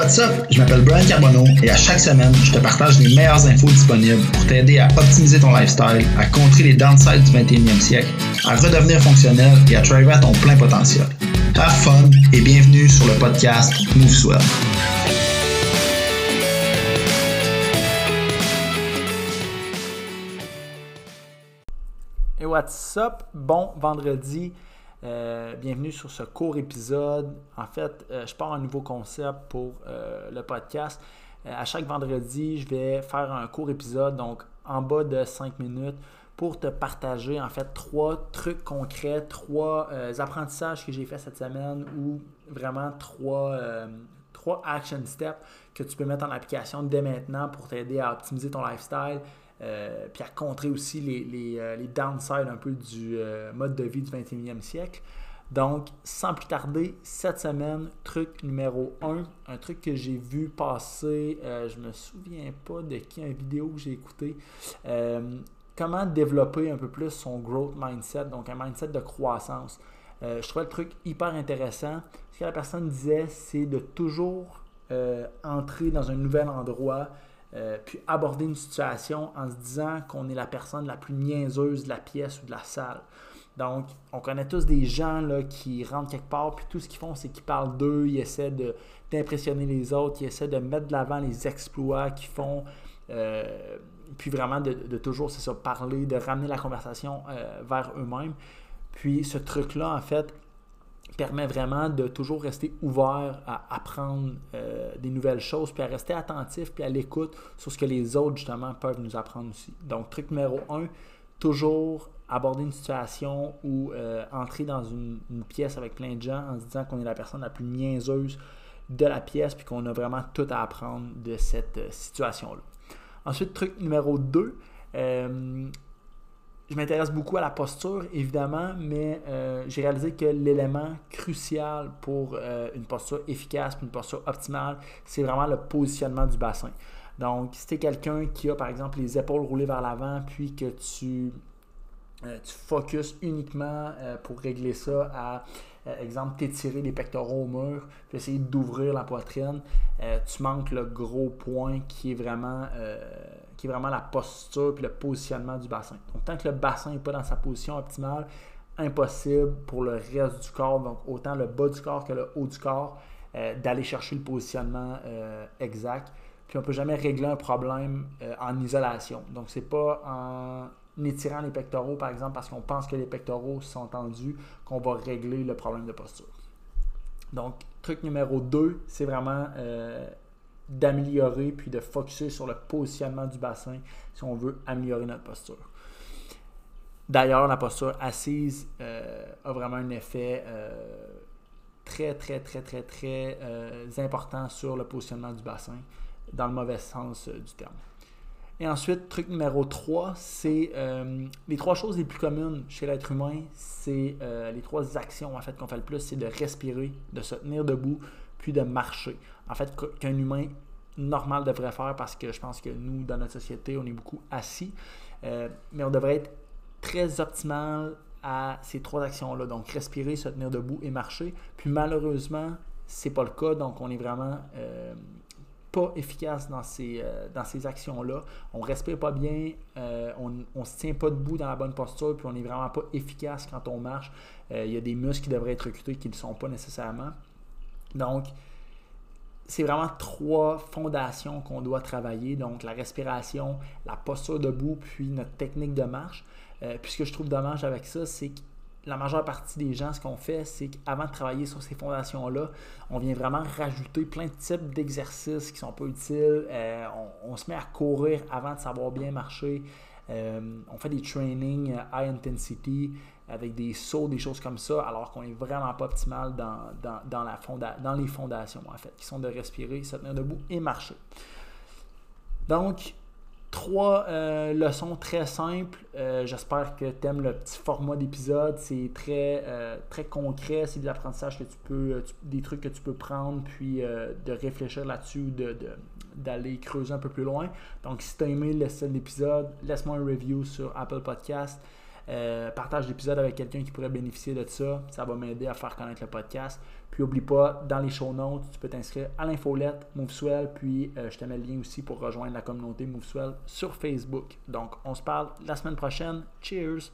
what's up? Je m'appelle Brian Carbonneau et à chaque semaine, je te partage les meilleures infos disponibles pour t'aider à optimiser ton lifestyle, à contrer les downsides du 21e siècle, à redevenir fonctionnel et à driver à ton plein potentiel. Have fun et bienvenue sur le podcast Move Swell. Et what's up? Bon vendredi. Euh, bienvenue sur ce court épisode. En fait, euh, je pars un nouveau concept pour euh, le podcast. à chaque vendredi, je vais faire un court épisode, donc en bas de 5 minutes, pour te partager en fait trois trucs concrets, trois apprentissages que j'ai fait cette semaine ou vraiment trois, trois action steps que tu peux mettre en application dès maintenant pour t'aider à optimiser ton lifestyle, euh, puis à contrer aussi les, euh, downsides un peu du euh, mode de vie du 21e siècle. Donc, sans plus tarder, cette semaine, truc numéro 1, un truc que j'ai vu passer, je me souviens pas de qui, une vidéo que j'ai écouté. comment développer un peu plus son growth mindset, donc un mindset de croissance. je trouvais le truc hyper intéressant. Ce que la personne disait, c'est de toujours entrer dans un nouvel endroit, euh, puis aborder une situation en se disant qu'on est la personne la plus niaiseuse de la pièce ou de la salle. Donc, on connaît tous des gens là, qui rentrent quelque part, puis tout ce qu'ils font, c'est qu'ils parlent d'eux, ils essaient d'impressionner les autres, ils essaient de mettre de l'avant les exploits qu'ils font, euh, puis vraiment de, toujours, c'est ça, parler, de ramener la conversation euh, vers eux-mêmes. Puis ce truc-là, en fait, permet vraiment de toujours rester ouvert à apprendre euh, des nouvelles choses, puis à rester attentif, puis à l'écoute sur ce que les autres, justement, peuvent nous apprendre aussi. Donc, truc numéro un, toujours aborder une situation ou euh, entrer dans une, pièce avec plein de gens en se disant qu'on est la personne la plus niaiseuse de la pièce, puis qu'on a vraiment tout à apprendre de cette euh, situation-là. Ensuite, truc numéro 2, je m'intéresse beaucoup à la posture, évidemment, mais euh, j'ai réalisé que l'élément crucial pour euh, une posture efficace, une posture optimale, c'est vraiment le positionnement du bassin. Donc, si tu es quelqu'un qui a, par exemple, les épaules roulées vers l'avant, puis que tu, euh, tu focuses uniquement pour régler ça à, exemple, t'étirer les pectoraux au mur, puis essayer d'ouvrir la poitrine, tu manques le gros point qui est vraiment qui est vraiment la posture et le positionnement du bassin. Donc, tant que le bassin n'est pas dans sa position optimale, impossible pour le reste du corps, donc autant le bas du corps que le haut du corps, euh, d'aller chercher le positionnement euh, exact. Puis on ne peut jamais régler un problème euh, en isolation. Donc, c'est pas en étirant les pectoraux, par exemple, parce qu'on pense que les pectoraux sont tendus, qu'on va régler le problème de posture. Donc, truc numéro 2, c'est vraiment d'améliorer puis de focuser sur le positionnement du bassin si on veut améliorer notre posture. D'ailleurs, la posture assise euh, a vraiment un effet euh, très, très, très, très, très euh, important sur le positionnement du bassin, dans le mauvais sens du terme. Et ensuite, truc numéro 3, c'est les trois choses les plus communes chez l'être humain, c'est les trois actions en fait qu'on fait le plus, c'est de respirer, de se tenir debout, puis de marcher. En fait, qu'un humain normal devrait faire parce que je pense que nous, dans notre société, on est beaucoup assis. Euh, mais on devrait être très optimal à ces trois actions-là. Donc, respirer, se tenir debout et marcher. Puis malheureusement, c'est pas le cas. Donc, on est vraiment euh, pas efficace dans ces, euh, dans ces actions-là. On respire pas bien, on ne se tient pas debout dans la bonne posture, puis on n'est vraiment pas efficace quand on marche. Il y a des muscles qui devraient être recrutés qui ne le sont pas nécessairement. Donc, c'est vraiment trois fondations qu'on doit travailler. Donc, la respiration, la posture debout, puis notre technique de marche. Euh, puis ce que je trouve dommage avec ça, c'est que la majeure partie des gens, ce qu'on fait, c'est qu'avant de travailler sur ces fondations-là, on vient vraiment rajouter plein de types d'exercices qui sont pas utiles. Euh, on, se met à courir avant de savoir bien marcher. Euh, on fait des trainings high intensity avec des sauts, des choses comme ça, alors qu'on n'est vraiment pas optimal dans, dans, la dans les fondations, en fait, qui sont de respirer, se tenir debout et marcher. Donc, trois euh, leçons très simples. Euh, j'espère que tu aimes le petit format d'épisode. C'est très, euh, très concret. C'est des apprentissages que tu peux, des trucs que tu peux prendre, puis de réfléchir là-dessus, de, d'aller creuser un peu plus loin. Donc, si tu as aimé d'épisode, laisse-moi un review sur Apple Podcast. Euh, partage l'épisode avec quelqu'un qui pourrait bénéficier de ça. Ça va m'aider à faire connaître le podcast. Puis oublie pas, dans les show notes, tu peux t'inscrire à l'infolette MoveSwell. Puis je te mets le lien aussi pour rejoindre la communauté MoveSwell sur Facebook. Donc, on se parle la semaine prochaine. Cheers!